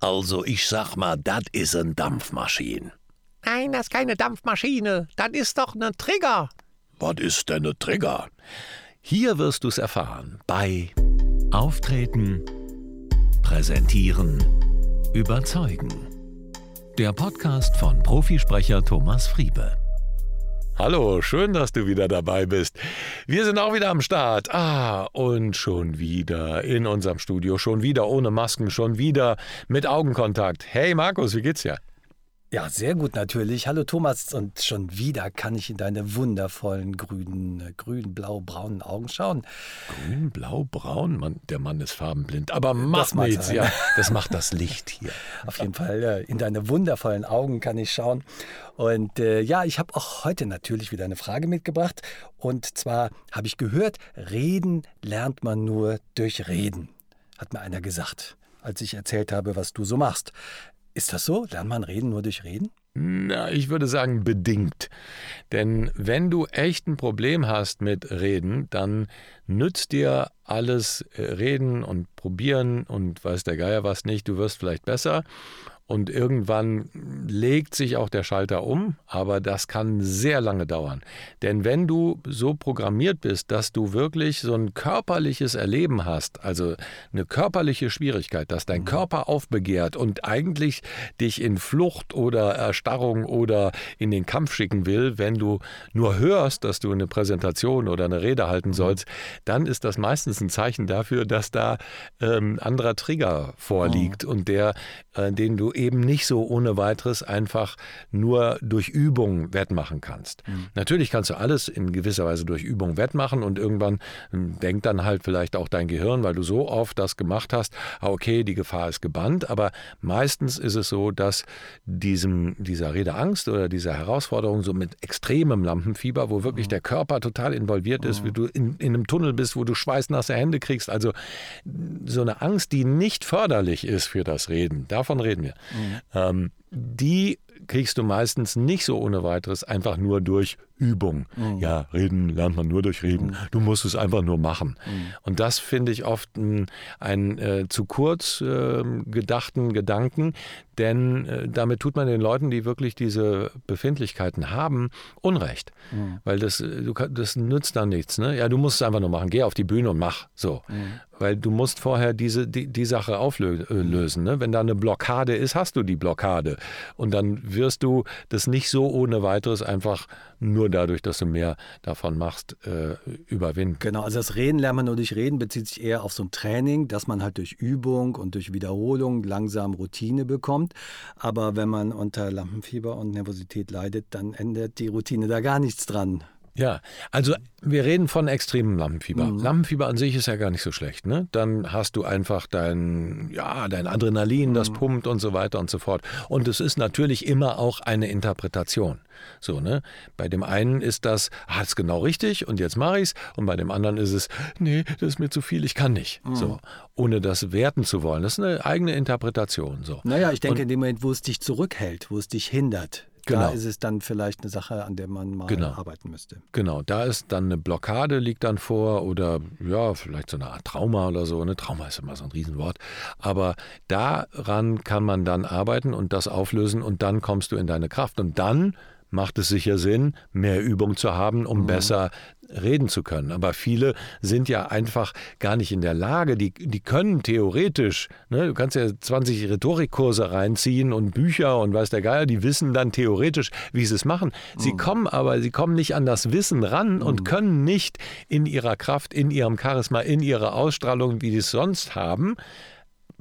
Also ich sag mal, das ist ein Dampfmaschine. Nein, das ist keine Dampfmaschine. Das ist doch ein Trigger. Was ist denn ein Trigger? Hier wirst du's erfahren bei Auftreten, Präsentieren, Überzeugen. Der Podcast von Profisprecher Thomas Friebe. Hallo, schön, dass du wieder dabei bist. Wir sind auch wieder am Start. Ah, und schon wieder in unserem Studio, schon wieder ohne Masken, schon wieder mit Augenkontakt. Hey Markus, wie geht's dir? Ja, sehr gut natürlich. Hallo Thomas und schon wieder kann ich in deine wundervollen grünen, äh, grün, blau, braunen Augen schauen. Grün, blau, braun, Mann, der Mann ist farbenblind. Aber macht nichts, ja. Das macht das Licht hier. Auf jeden Fall, äh, in deine wundervollen Augen kann ich schauen. Und äh, ja, ich habe auch heute natürlich wieder eine Frage mitgebracht. Und zwar habe ich gehört, reden lernt man nur durch Reden, hat mir einer gesagt als ich erzählt habe, was du so machst. Ist das so? Lernt man reden nur durch Reden? Na, ich würde sagen bedingt. Denn wenn du echt ein Problem hast mit Reden, dann nützt dir alles äh, Reden und Probieren und weiß der Geier was nicht. Du wirst vielleicht besser und irgendwann legt sich auch der Schalter um, aber das kann sehr lange dauern. Denn wenn du so programmiert bist, dass du wirklich so ein körperliches Erleben hast, also eine körperliche Schwierigkeit, dass dein mhm. Körper aufbegehrt und eigentlich dich in Flucht oder Erstarrung oder in den Kampf schicken will, wenn du nur hörst, dass du eine Präsentation oder eine Rede halten mhm. sollst, dann ist das meistens ein Zeichen dafür, dass da ähm, anderer Trigger vorliegt oh. und der, äh, den du eben nicht so ohne weiteres einfach nur durch Übung wettmachen kannst. Mhm. Natürlich kannst du alles in gewisser Weise durch Übung wettmachen und irgendwann hm, denkt dann halt vielleicht auch dein Gehirn, weil du so oft das gemacht hast, ah, okay, die Gefahr ist gebannt, aber meistens ist es so, dass diesem, dieser Redeangst oder dieser Herausforderung so mit extremem Lampenfieber, wo wirklich mhm. der Körper total involviert ist, mhm. wie du in, in einem Tunnel bist, wo du schweißnasse Hände kriegst, also so eine Angst, die nicht förderlich ist für das Reden. Davon reden wir. Mhm. Ähm, die kriegst du meistens nicht so ohne weiteres einfach nur durch Übung. Mhm. Ja, reden lernt man nur durch Reden. Mhm. Du musst es einfach nur machen. Mhm. Und das finde ich oft einen äh, zu kurz äh, gedachten Gedanken, denn äh, damit tut man den Leuten, die wirklich diese Befindlichkeiten haben, Unrecht. Mhm. Weil das, äh, du, das nützt dann nichts. Ne? Ja, du musst es einfach nur machen. Geh auf die Bühne und mach. So. Mhm. Weil du musst vorher diese, die, die Sache auflösen. Ne? Wenn da eine Blockade ist, hast du die Blockade. Und dann wirst du das nicht so ohne weiteres einfach nur dadurch, dass du mehr davon machst, äh, überwinden. Genau, also das Reden lernt man nur durch Reden, bezieht sich eher auf so ein Training, dass man halt durch Übung und durch Wiederholung langsam Routine bekommt. Aber wenn man unter Lampenfieber und Nervosität leidet, dann ändert die Routine da gar nichts dran. Ja, also wir reden von extremem Lampenfieber. Mhm. Lampenfieber an sich ist ja gar nicht so schlecht. Ne? Dann hast du einfach dein, ja, dein Adrenalin, das mhm. pumpt und so weiter und so fort. Und es ist natürlich immer auch eine Interpretation. So, ne? Bei dem einen ist das, ah, ist genau richtig und jetzt mache ich's. Und bei dem anderen ist es, nee, das ist mir zu viel, ich kann nicht. Mhm. So, ohne das werten zu wollen. Das ist eine eigene Interpretation. So. Naja, ich denke, und, in dem Moment, wo es dich zurückhält, wo es dich hindert, Genau. Da ist es dann vielleicht eine Sache, an der man mal genau. arbeiten müsste. Genau, da ist dann eine Blockade, liegt dann vor oder ja, vielleicht so eine Art Trauma oder so. Ne? Trauma ist immer so ein Riesenwort. Aber daran kann man dann arbeiten und das auflösen und dann kommst du in deine Kraft. Und dann macht es sicher Sinn, mehr Übung zu haben, um mhm. besser reden zu können. Aber viele sind ja einfach gar nicht in der Lage, die, die können theoretisch, ne, du kannst ja 20 Rhetorikkurse reinziehen und Bücher und weiß der Geier, die wissen dann theoretisch, wie sie es machen. Sie mhm. kommen aber, sie kommen nicht an das Wissen ran mhm. und können nicht in ihrer Kraft, in ihrem Charisma, in ihrer Ausstrahlung, wie sie es sonst haben,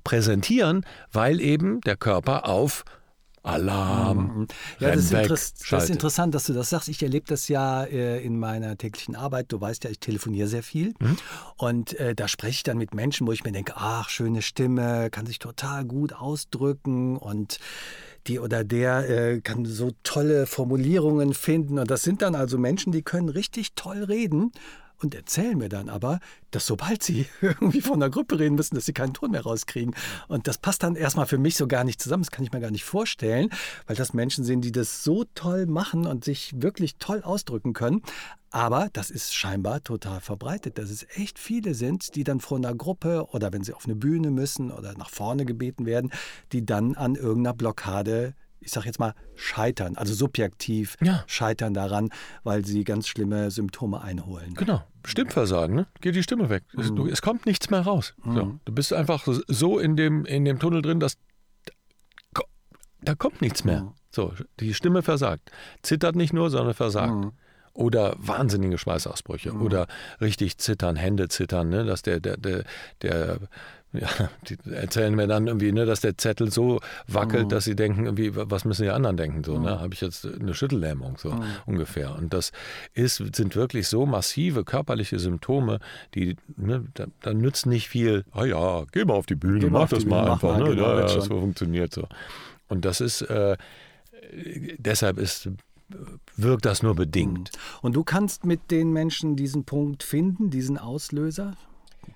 präsentieren, weil eben der Körper auf Alarm. Mhm. Ja, das ist, das ist, interessant, dass du das sagst. Ich erlebe das ja äh, in meiner täglichen Arbeit. Du weißt ja, ich telefoniere sehr viel. Mhm. Und äh, da spreche ich dann mit Menschen, wo ich mir denke, ach, schöne Stimme, kann sich total gut ausdrücken und die oder der äh, kann so tolle Formulierungen finden. Und das sind dann also Menschen, die können richtig toll reden und erzählen mir dann aber, dass sobald sie irgendwie von der Gruppe reden müssen, dass sie keinen Ton mehr rauskriegen. Und das passt dann erstmal für mich so gar nicht zusammen. Das kann ich mir gar nicht vorstellen, weil das Menschen sind, die das so toll machen und sich wirklich toll ausdrücken können. Aber das ist scheinbar total verbreitet, dass es echt viele sind, die dann vor einer Gruppe oder wenn sie auf eine Bühne müssen oder nach vorne gebeten werden, die dann an irgendeiner Blockade ich sage jetzt mal, scheitern, also subjektiv ja. scheitern daran, weil sie ganz schlimme Symptome einholen. Genau, Stimmversagen, ne? geht die Stimme weg. Mhm. Es, du, es, kommt nichts mehr raus. Mhm. So, du bist einfach so in dem, in dem Tunnel drin, dass da kommt nichts mehr. Mhm. So, die Stimme versagt. Zittert nicht nur, sondern versagt. Mhm. Oder wahnsinnige Schweißausbrüche. Mhm. Oder richtig zittern, Hände zittern, ne? dass der, der, der, der ja, die erzählen mir dann irgendwie, ne, dass der Zettel so wackelt, mhm. dass sie denken, irgendwie, was müssen die anderen denken? So, ne? mhm. ne? Habe ich jetzt eine Schüttellähmung, so mhm. ungefähr. Und das ist, sind wirklich so massive körperliche Symptome, die, ne, da, da nützt nicht viel, ah ja, geh mal auf die Bühne, mach das mal einfach, mal, ne? Genau, ja, ja, das funktioniert so. Und das ist, äh, deshalb ist wirkt das nur bedingt. Mhm. Und du kannst mit den Menschen diesen Punkt finden, diesen Auslöser?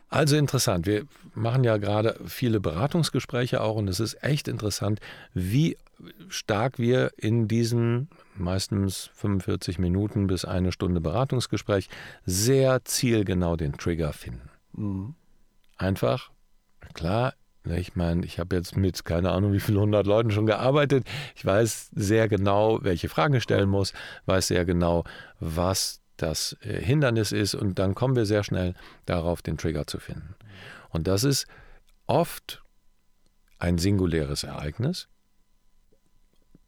Also interessant. Wir machen ja gerade viele Beratungsgespräche auch und es ist echt interessant, wie stark wir in diesen meistens 45 Minuten bis eine Stunde Beratungsgespräch sehr zielgenau den Trigger finden. Mhm. Einfach, klar, Ne, ich meine, ich habe jetzt mit keine Ahnung wie vielen hundert Leuten schon gearbeitet. Ich weiß sehr genau, welche Fragen ich stellen muss, weiß sehr genau, was das äh, Hindernis ist und dann kommen wir sehr schnell darauf, den Trigger zu finden. Und das ist oft ein singuläres Ereignis,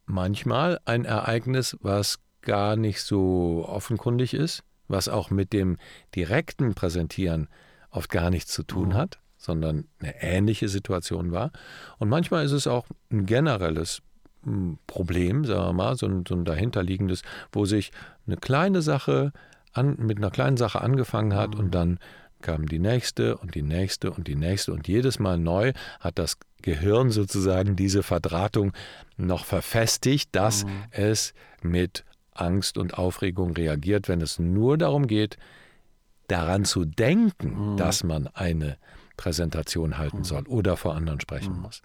manchmal ein Ereignis, was gar nicht so offenkundig ist, was auch mit dem direkten Präsentieren oft gar nichts zu tun mhm. hat sondern eine ähnliche Situation war. Und manchmal ist es auch ein generelles hm, Problem, sagen wir mal, so ein, so ein dahinterliegendes, wo sich eine kleine Sache an, mit einer kleinen Sache angefangen hat und dann kam die nächste und die nächste und die nächste und jedes Mal neu hat das Gehirn sozusagen diese Verdrahtung noch verfestigt, dass mhm. es mit Angst und Aufregung reagiert, wenn es nur darum geht, daran zu denken, mhm. dass man eine Präsentation halten mhm. soll oder vor anderen sprechen mhm. muss.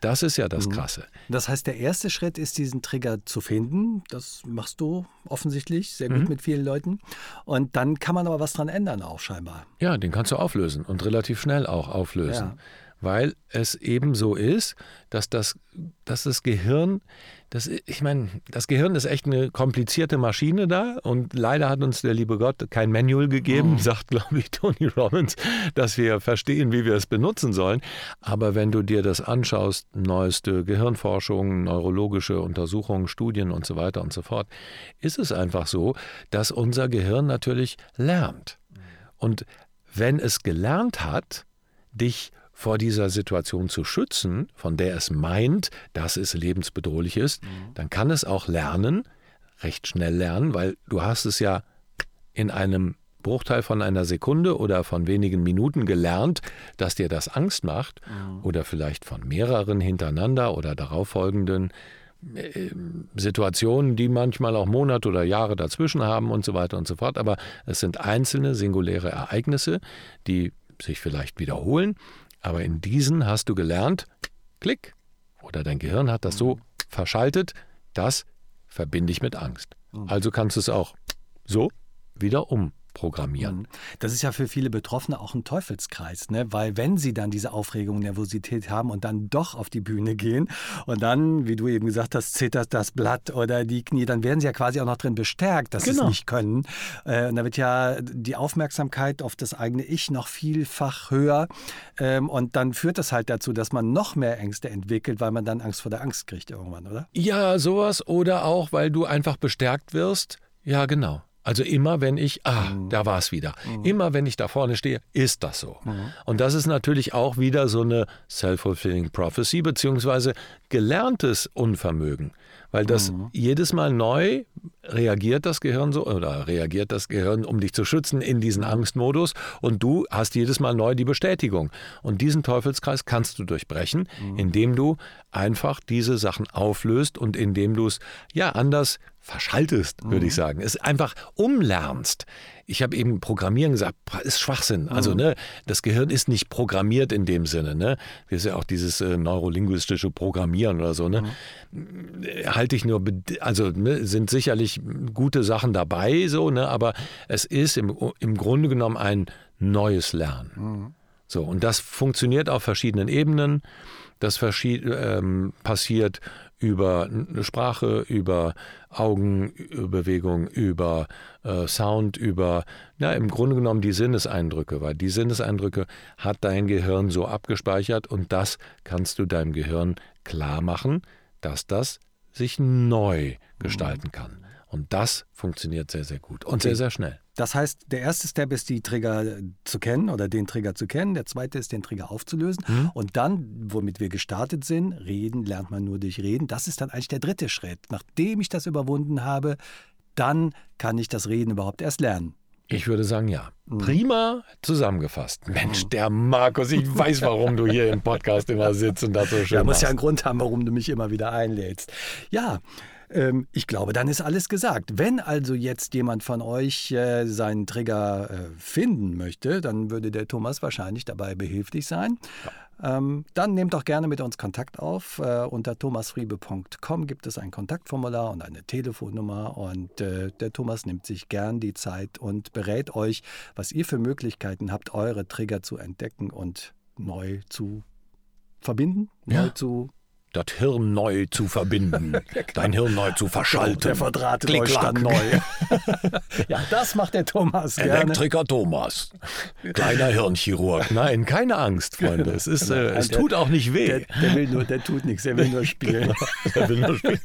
Das ist ja das mhm. Krasse. Das heißt, der erste Schritt ist, diesen Trigger zu finden. Das machst du offensichtlich sehr gut mhm. mit vielen Leuten. Und dann kann man aber was dran ändern, auch scheinbar. Ja, den kannst du auflösen und relativ schnell auch auflösen. Ja. Weil es eben so ist, dass das, dass das Gehirn das, ich meine, das Gehirn ist echt eine komplizierte Maschine da und leider hat uns der liebe Gott kein Manual gegeben, oh. sagt, glaube ich, Tony Robbins, dass wir verstehen, wie wir es benutzen sollen. Aber wenn du dir das anschaust, neueste Gehirnforschung, neurologische Untersuchungen, Studien und so weiter und so fort, ist es einfach so, dass unser Gehirn natürlich lernt. Und wenn es gelernt hat, dich vor dieser Situation zu schützen, von der es meint, dass es lebensbedrohlich ist, mhm. dann kann es auch lernen, recht schnell lernen, weil du hast es ja in einem Bruchteil von einer Sekunde oder von wenigen Minuten gelernt, dass dir das Angst macht mhm. oder vielleicht von mehreren hintereinander oder darauffolgenden äh, Situationen, die manchmal auch Monate oder Jahre dazwischen haben und so weiter und so fort. Aber es sind einzelne singuläre Ereignisse, die sich vielleicht wiederholen aber in diesen hast du gelernt, Klick, oder dein Gehirn hat das so mhm. verschaltet, das verbinde ich mit Angst. Mhm. Also kannst du es auch so wieder um programmieren. Mhm. Das ist ja für viele Betroffene auch ein Teufelskreis, ne? weil wenn sie dann diese Aufregung, Nervosität haben und dann doch auf die Bühne gehen und dann, wie du eben gesagt hast, zittert das Blatt oder die Knie, dann werden sie ja quasi auch noch drin bestärkt, dass genau. sie es nicht können. Äh, und da wird ja die Aufmerksamkeit auf das eigene Ich noch vielfach höher ähm, und dann führt das halt dazu, dass man noch mehr Ängste entwickelt, weil man dann Angst vor der Angst kriegt irgendwann, oder? Ja, sowas oder auch, weil du einfach bestärkt wirst. Ja, genau. Also immer wenn ich, ah, mhm. da war es wieder. Mhm. Immer wenn ich da vorne stehe, ist das so. Mhm. Und das ist natürlich auch wieder so eine self-fulfilling prophecy, beziehungsweise gelerntes Unvermögen. Weil das mhm. jedes Mal neu reagiert das Gehirn so, oder reagiert das Gehirn, um dich zu schützen, in diesen Angstmodus. Und du hast jedes Mal neu die Bestätigung. Und diesen Teufelskreis kannst du durchbrechen, mhm. indem du einfach diese Sachen auflöst und indem du es ja anders verschaltest, würde ich sagen. Es einfach umlernst. Ich habe eben Programmieren gesagt, ist Schwachsinn. Also, ne, das Gehirn ist nicht programmiert in dem Sinne, ne? Das ist ja auch dieses äh, neurolinguistische Programmieren oder so, ne? Halte ich nur, also ne, sind sicherlich gute Sachen dabei, so, ne? Aber es ist im, im Grunde genommen ein neues Lernen. So, und das funktioniert auf verschiedenen Ebenen. Das ähm, passiert über Sprache, über Augenbewegung, über äh, Sound, über, ja, im Grunde genommen die Sinneseindrücke, weil die Sinneseindrücke hat dein Gehirn so abgespeichert und das kannst du deinem Gehirn klar machen, dass das sich neu gestalten kann. Und das funktioniert sehr, sehr gut und okay. sehr, sehr schnell. Das heißt, der erste Step ist, die Trigger zu kennen oder den Trigger zu kennen. Der zweite ist, den Trigger aufzulösen. Mhm. Und dann, womit wir gestartet sind, reden lernt man nur durch Reden. Das ist dann eigentlich der dritte Schritt. Nachdem ich das überwunden habe, dann kann ich das Reden überhaupt erst lernen. Ich würde sagen, ja. Mhm. Prima zusammengefasst. Mensch, mhm. der Markus, ich weiß, warum du hier im Podcast immer sitzt und das so schön Ja, muss ja einen Grund haben, warum du mich immer wieder einlädst. Ja, ähm, ich glaube, dann ist alles gesagt. Wenn also jetzt jemand von euch äh, seinen Trigger äh, finden möchte, dann würde der Thomas wahrscheinlich dabei behilflich sein. Ja. Ähm, dann nehmt doch gerne mit uns Kontakt auf. Äh, unter thomasfriebe.com gibt es ein Kontaktformular und eine Telefonnummer. Und äh, der Thomas nimmt sich gern die Zeit und berät euch, was ihr für Möglichkeiten habt, eure Trigger zu entdecken und neu zu verbinden, ja. neu zu das Hirn neu zu verbinden, dein Hirn neu zu verschalten. Der dann neu. ja, das macht der Thomas gerne. Elektriker Thomas, kleiner Hirnchirurg. Nein, keine Angst, Freunde. Es, ist, äh, es tut auch nicht weh. Der, der, will nur, der tut nichts, der will nur spielen. der will nur spielen.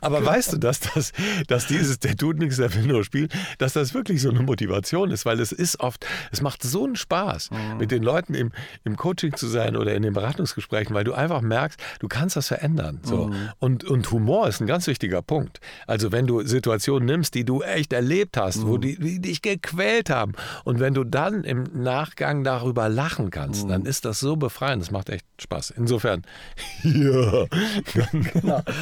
Aber weißt du, dass, das, dass dieses, der tut nichts, der will nur spielen, dass das wirklich so eine Motivation ist, weil es ist oft, es macht so einen Spaß, mhm. mit den Leuten im, im Coaching zu sein oder in den Beratungsgesprächen, weil du einfach merkst, du kannst kannst das verändern. So. Mhm. Und, und Humor ist ein ganz wichtiger Punkt. Also wenn du Situationen nimmst, die du echt erlebt hast, mhm. wo die, die, dich gequält haben und wenn du dann im Nachgang darüber lachen kannst, mhm. dann ist das so befreiend. Das macht echt Spaß. Insofern, ja. genau.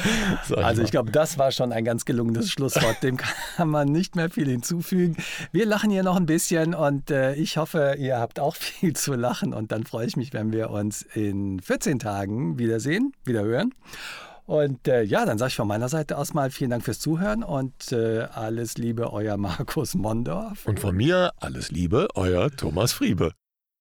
Also ich glaube, das war schon ein ganz gelungenes Schlusswort. Dem kann man nicht mehr viel hinzufügen. Wir lachen hier noch ein bisschen und äh, ich hoffe, ihr habt auch viel zu lachen und dann freue ich mich, wenn wir uns in 14 Tagen wiedersehen wieder hören. Und äh, ja, dann sage ich von meiner Seite aus mal vielen Dank fürs Zuhören und äh, alles Liebe, euer Markus Mondorf. Und von mir alles Liebe, euer Thomas Friebe.